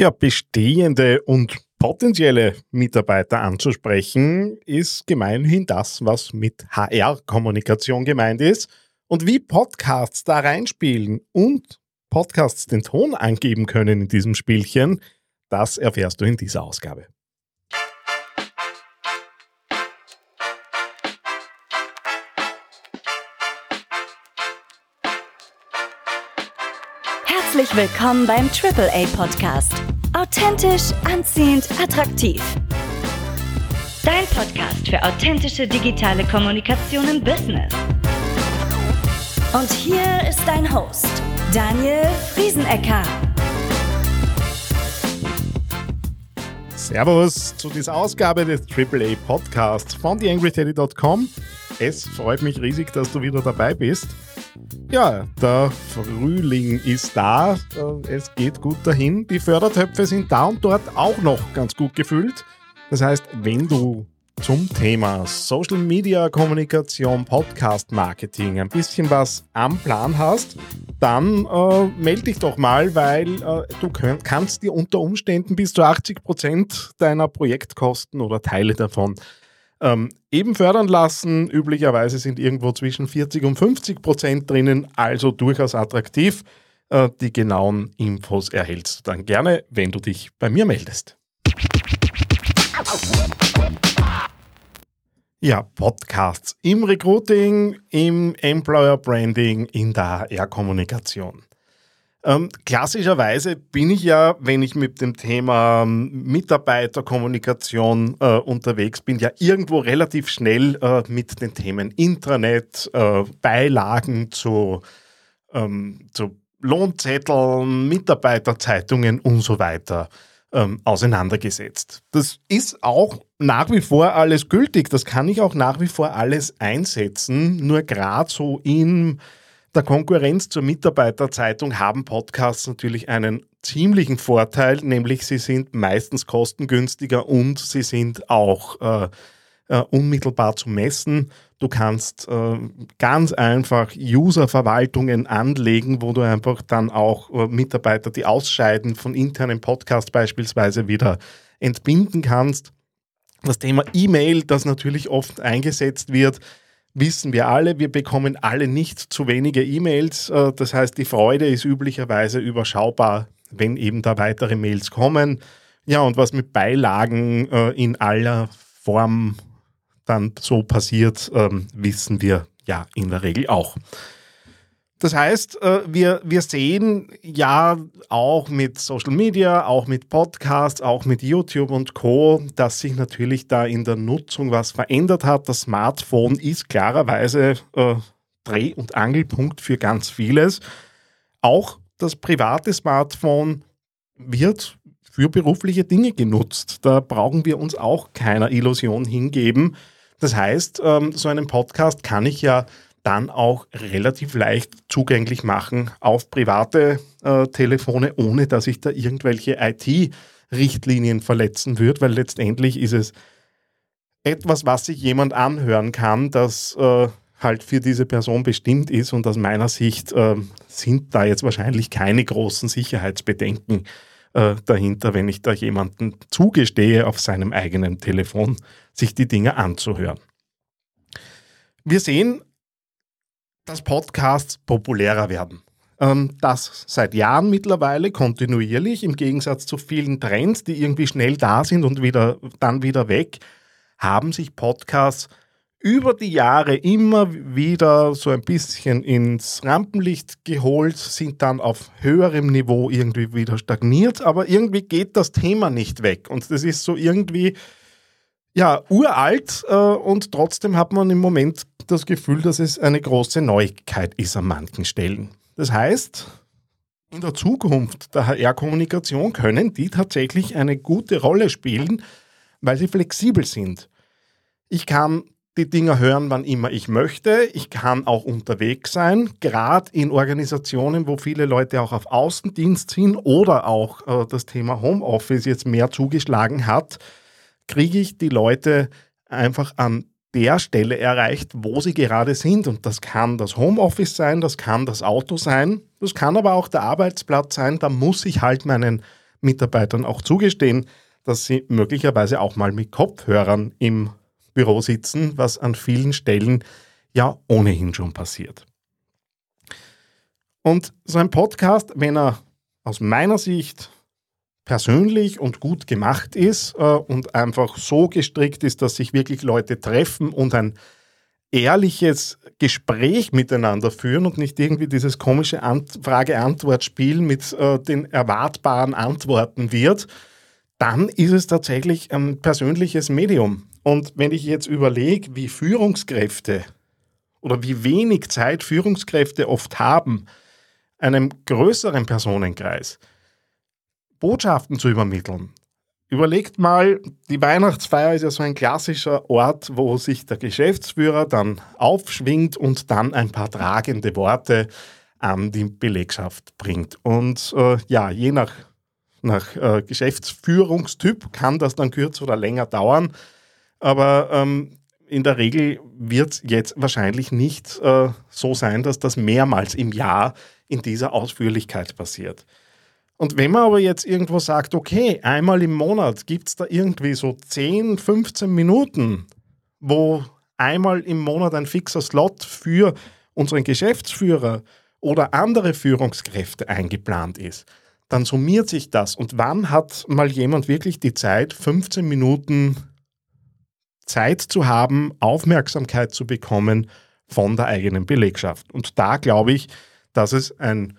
Ja, bestehende und potenzielle Mitarbeiter anzusprechen, ist gemeinhin das, was mit HR-Kommunikation gemeint ist. Und wie Podcasts da reinspielen und Podcasts den Ton angeben können in diesem Spielchen, das erfährst du in dieser Ausgabe. Herzlich willkommen beim AAA Podcast. Authentisch, anziehend, attraktiv. Dein Podcast für authentische digitale Kommunikation im Business. Und hier ist dein Host, Daniel Friesenecker. Servus zu dieser Ausgabe des AAA Podcasts von TheAngryTeddy.com. Es freut mich riesig, dass du wieder dabei bist. Ja, der Frühling ist da, äh, es geht gut dahin. Die Fördertöpfe sind da und dort auch noch ganz gut gefüllt. Das heißt, wenn du zum Thema Social Media Kommunikation, Podcast Marketing ein bisschen was am Plan hast, dann äh, melde dich doch mal, weil äh, du könnt, kannst dir unter Umständen bis zu 80 Prozent deiner Projektkosten oder Teile davon ähm, eben fördern lassen. Üblicherweise sind irgendwo zwischen 40 und 50 Prozent drinnen, also durchaus attraktiv. Äh, die genauen Infos erhältst du dann gerne, wenn du dich bei mir meldest. Ja, Podcasts im Recruiting, im Employer Branding, in der HR-Kommunikation. Ähm, klassischerweise bin ich ja, wenn ich mit dem Thema ähm, Mitarbeiterkommunikation äh, unterwegs bin, ja irgendwo relativ schnell äh, mit den Themen Intranet, äh, Beilagen zu, ähm, zu Lohnzetteln, Mitarbeiterzeitungen und so weiter ähm, auseinandergesetzt. Das ist auch nach wie vor alles gültig, das kann ich auch nach wie vor alles einsetzen, nur gerade so in der Konkurrenz zur Mitarbeiterzeitung haben Podcasts natürlich einen ziemlichen Vorteil, nämlich sie sind meistens kostengünstiger und sie sind auch äh, äh, unmittelbar zu messen. Du kannst äh, ganz einfach Userverwaltungen anlegen, wo du einfach dann auch äh, Mitarbeiter, die ausscheiden von internen Podcasts beispielsweise wieder entbinden kannst. Das Thema E-Mail, das natürlich oft eingesetzt wird, wissen wir alle, wir bekommen alle nicht zu wenige E-Mails. Äh, das heißt, die Freude ist üblicherweise überschaubar, wenn eben da weitere Mails kommen. Ja, und was mit Beilagen äh, in aller Form dann so passiert, ähm, wissen wir ja in der Regel auch. Das heißt, äh, wir, wir sehen ja auch mit Social Media, auch mit Podcasts, auch mit YouTube und Co., dass sich natürlich da in der Nutzung was verändert hat. Das Smartphone ist klarerweise äh, Dreh- und Angelpunkt für ganz vieles. Auch das private Smartphone wird für berufliche Dinge genutzt. Da brauchen wir uns auch keiner Illusion hingeben. Das heißt, ähm, so einen Podcast kann ich ja dann auch relativ leicht zugänglich machen auf private äh, Telefone, ohne dass ich da irgendwelche IT-Richtlinien verletzen würde, weil letztendlich ist es etwas, was sich jemand anhören kann, das äh, halt für diese Person bestimmt ist und aus meiner Sicht äh, sind da jetzt wahrscheinlich keine großen Sicherheitsbedenken äh, dahinter, wenn ich da jemanden zugestehe, auf seinem eigenen Telefon sich die Dinge anzuhören. Wir sehen dass Podcasts populärer werden. Ähm, das seit Jahren mittlerweile kontinuierlich, im Gegensatz zu vielen Trends, die irgendwie schnell da sind und wieder, dann wieder weg, haben sich Podcasts über die Jahre immer wieder so ein bisschen ins Rampenlicht geholt, sind dann auf höherem Niveau irgendwie wieder stagniert, aber irgendwie geht das Thema nicht weg. Und das ist so irgendwie, ja, uralt äh, und trotzdem hat man im Moment das Gefühl, dass es eine große Neuigkeit ist an manchen Stellen. Das heißt, in der Zukunft der HR-Kommunikation können die tatsächlich eine gute Rolle spielen, weil sie flexibel sind. Ich kann die Dinger hören, wann immer ich möchte. Ich kann auch unterwegs sein, gerade in Organisationen, wo viele Leute auch auf Außendienst sind oder auch äh, das Thema Homeoffice jetzt mehr zugeschlagen hat, kriege ich die Leute einfach an der Stelle erreicht, wo sie gerade sind. Und das kann das Homeoffice sein, das kann das Auto sein, das kann aber auch der Arbeitsplatz sein. Da muss ich halt meinen, Mitarbeitern auch zugestehen, dass sie möglicherweise auch mal mit Kopfhörern im Büro sitzen, was an vielen Stellen ja ohnehin schon passiert. Und so ein Podcast, wenn er aus meiner Sicht persönlich und gut gemacht ist äh, und einfach so gestrickt ist, dass sich wirklich Leute treffen und ein ehrliches Gespräch miteinander führen und nicht irgendwie dieses komische Frage-Antwort-Spiel mit äh, den erwartbaren Antworten wird, dann ist es tatsächlich ein persönliches Medium. Und wenn ich jetzt überlege, wie Führungskräfte oder wie wenig Zeit Führungskräfte oft haben, einem größeren Personenkreis Botschaften zu übermitteln. Überlegt mal, die Weihnachtsfeier ist ja so ein klassischer Ort, wo sich der Geschäftsführer dann aufschwingt und dann ein paar tragende Worte an die Belegschaft bringt. Und äh, ja, je nach, nach äh, Geschäftsführungstyp kann das dann kürzer oder länger dauern. Aber ähm, in der Regel wird es jetzt wahrscheinlich nicht äh, so sein, dass das mehrmals im Jahr in dieser Ausführlichkeit passiert. Und wenn man aber jetzt irgendwo sagt, okay, einmal im Monat gibt es da irgendwie so 10, 15 Minuten, wo einmal im Monat ein fixer Slot für unseren Geschäftsführer oder andere Führungskräfte eingeplant ist, dann summiert sich das. Und wann hat mal jemand wirklich die Zeit, 15 Minuten Zeit zu haben, Aufmerksamkeit zu bekommen von der eigenen Belegschaft. Und da glaube ich, dass es ein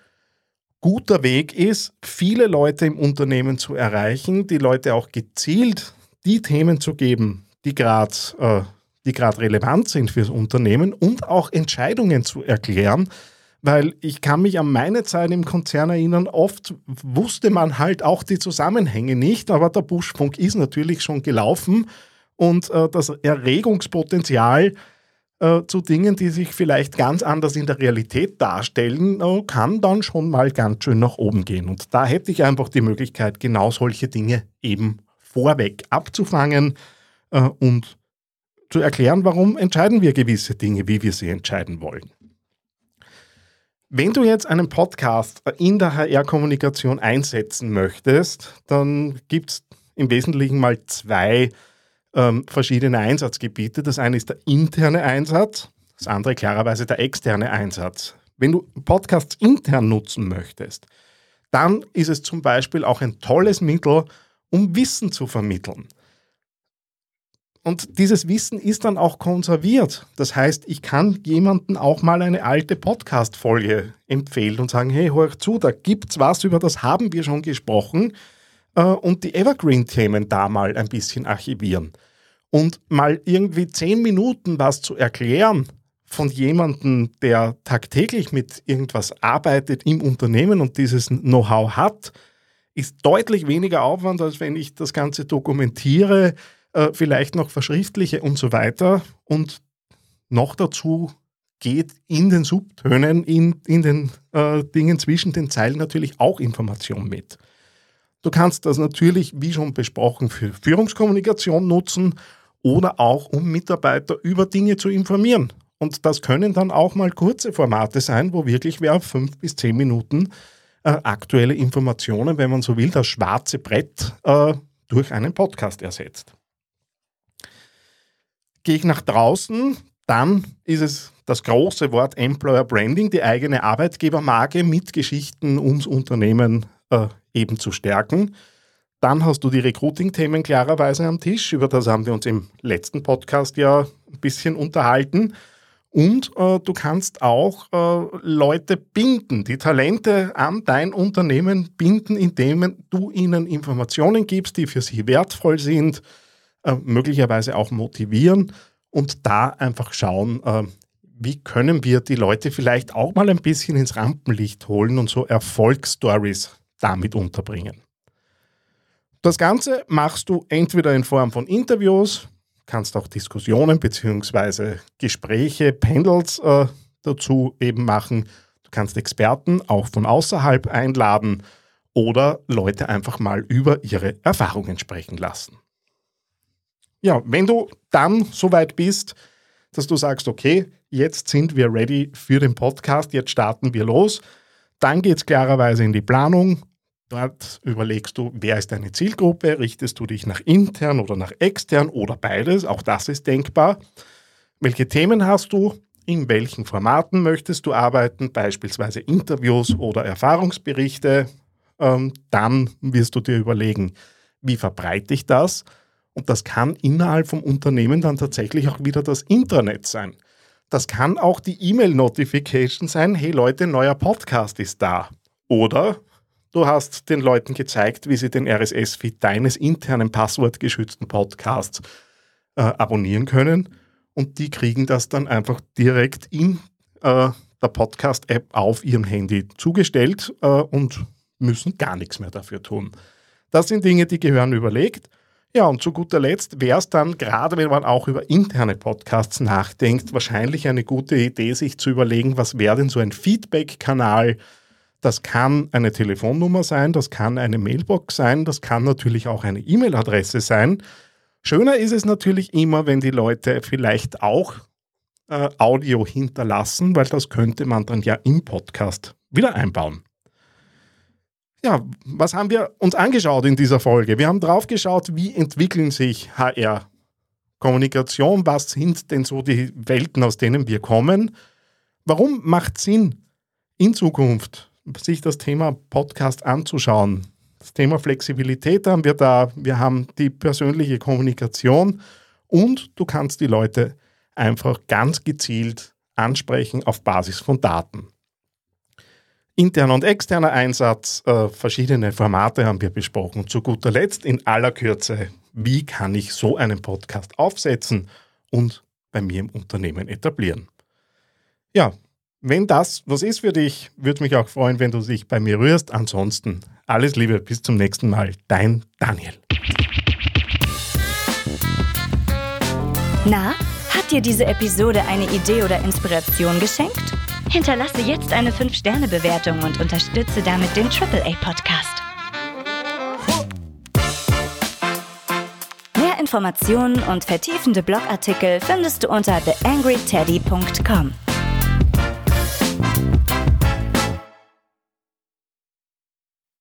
guter Weg ist, viele Leute im Unternehmen zu erreichen, die Leute auch gezielt die Themen zu geben, die gerade äh, die relevant sind fürs Unternehmen und auch Entscheidungen zu erklären, weil ich kann mich an meine Zeit im Konzern erinnern, oft wusste man halt auch die Zusammenhänge nicht, aber der Buschfunk ist natürlich schon gelaufen und äh, das Erregungspotenzial äh, zu Dingen, die sich vielleicht ganz anders in der Realität darstellen, äh, kann dann schon mal ganz schön nach oben gehen. Und da hätte ich einfach die Möglichkeit, genau solche Dinge eben vorweg abzufangen äh, und zu erklären, warum entscheiden wir gewisse Dinge, wie wir sie entscheiden wollen. Wenn du jetzt einen Podcast in der HR-Kommunikation einsetzen möchtest, dann gibt es im Wesentlichen mal zwei ähm, verschiedene Einsatzgebiete. Das eine ist der interne Einsatz, das andere klarerweise der externe Einsatz. Wenn du Podcasts intern nutzen möchtest, dann ist es zum Beispiel auch ein tolles Mittel, um Wissen zu vermitteln. Und dieses Wissen ist dann auch konserviert. Das heißt, ich kann jemandem auch mal eine alte Podcast-Folge empfehlen und sagen, hey, hör zu, da gibt's was, über das haben wir schon gesprochen äh, und die Evergreen-Themen da mal ein bisschen archivieren. Und mal irgendwie zehn Minuten was zu erklären von jemandem, der tagtäglich mit irgendwas arbeitet im Unternehmen und dieses Know-how hat, ist deutlich weniger Aufwand, als wenn ich das Ganze dokumentiere, äh, vielleicht noch verschriftliche und so weiter. Und noch dazu geht in den Subtönen, in, in den äh, Dingen zwischen den Zeilen natürlich auch Information mit. Du kannst das natürlich, wie schon besprochen, für Führungskommunikation nutzen oder auch um Mitarbeiter über Dinge zu informieren. Und das können dann auch mal kurze Formate sein, wo wirklich wer fünf bis zehn Minuten äh, aktuelle Informationen, wenn man so will, das schwarze Brett äh, durch einen Podcast ersetzt. Gehe ich nach draußen, dann ist es das große Wort Employer Branding, die eigene Arbeitgebermarke mit Geschichten ums Unternehmen äh, eben zu stärken. Dann hast du die Recruiting-Themen klarerweise am Tisch. Über das haben wir uns im letzten Podcast ja ein bisschen unterhalten. Und äh, du kannst auch äh, Leute binden, die Talente an dein Unternehmen binden, indem du ihnen Informationen gibst, die für sie wertvoll sind, äh, möglicherweise auch motivieren und da einfach schauen, äh, wie können wir die Leute vielleicht auch mal ein bisschen ins Rampenlicht holen und so Erfolgsstories damit unterbringen. Das Ganze machst du entweder in Form von Interviews, kannst auch Diskussionen bzw. Gespräche, Panels äh, dazu eben machen. Du kannst Experten auch von außerhalb einladen oder Leute einfach mal über ihre Erfahrungen sprechen lassen. Ja, wenn du dann soweit bist, dass du sagst, okay, jetzt sind wir ready für den Podcast, jetzt starten wir los, dann geht es klarerweise in die Planung Dort überlegst du, wer ist deine Zielgruppe, richtest du dich nach intern oder nach extern oder beides, auch das ist denkbar. Welche Themen hast du? In welchen Formaten möchtest du arbeiten, beispielsweise Interviews oder Erfahrungsberichte? Ähm, dann wirst du dir überlegen, wie verbreite ich das? Und das kann innerhalb vom Unternehmen dann tatsächlich auch wieder das Intranet sein. Das kann auch die E-Mail-Notification sein, hey Leute, neuer Podcast ist da. Oder Du hast den Leuten gezeigt, wie sie den RSS-Feed deines internen passwortgeschützten Podcasts äh, abonnieren können. Und die kriegen das dann einfach direkt in äh, der Podcast-App auf ihrem Handy zugestellt äh, und müssen gar nichts mehr dafür tun. Das sind Dinge, die gehören überlegt. Ja, und zu guter Letzt wäre es dann, gerade wenn man auch über interne Podcasts nachdenkt, wahrscheinlich eine gute Idee, sich zu überlegen, was wäre denn so ein Feedback-Kanal, das kann eine Telefonnummer sein, das kann eine Mailbox sein, das kann natürlich auch eine E-Mail-Adresse sein. Schöner ist es natürlich immer, wenn die Leute vielleicht auch äh, Audio hinterlassen, weil das könnte man dann ja im Podcast wieder einbauen. Ja, was haben wir uns angeschaut in dieser Folge? Wir haben drauf geschaut, wie entwickeln sich HR Kommunikation, was sind denn so die Welten, aus denen wir kommen? Warum macht Sinn, in Zukunft sich das Thema Podcast anzuschauen. Das Thema Flexibilität haben wir da, wir haben die persönliche Kommunikation und du kannst die Leute einfach ganz gezielt ansprechen auf Basis von Daten. Interner und externer Einsatz, äh, verschiedene Formate haben wir besprochen. Zu guter Letzt in aller Kürze, wie kann ich so einen Podcast aufsetzen und bei mir im Unternehmen etablieren. Ja, wenn das was ist für dich, würde mich auch freuen, wenn du dich bei mir rührst. Ansonsten alles Liebe, bis zum nächsten Mal. Dein Daniel. Na, hat dir diese Episode eine Idee oder Inspiration geschenkt? Hinterlasse jetzt eine 5-Sterne-Bewertung und unterstütze damit den AAA-Podcast. Mehr Informationen und vertiefende Blogartikel findest du unter theangryteddy.com.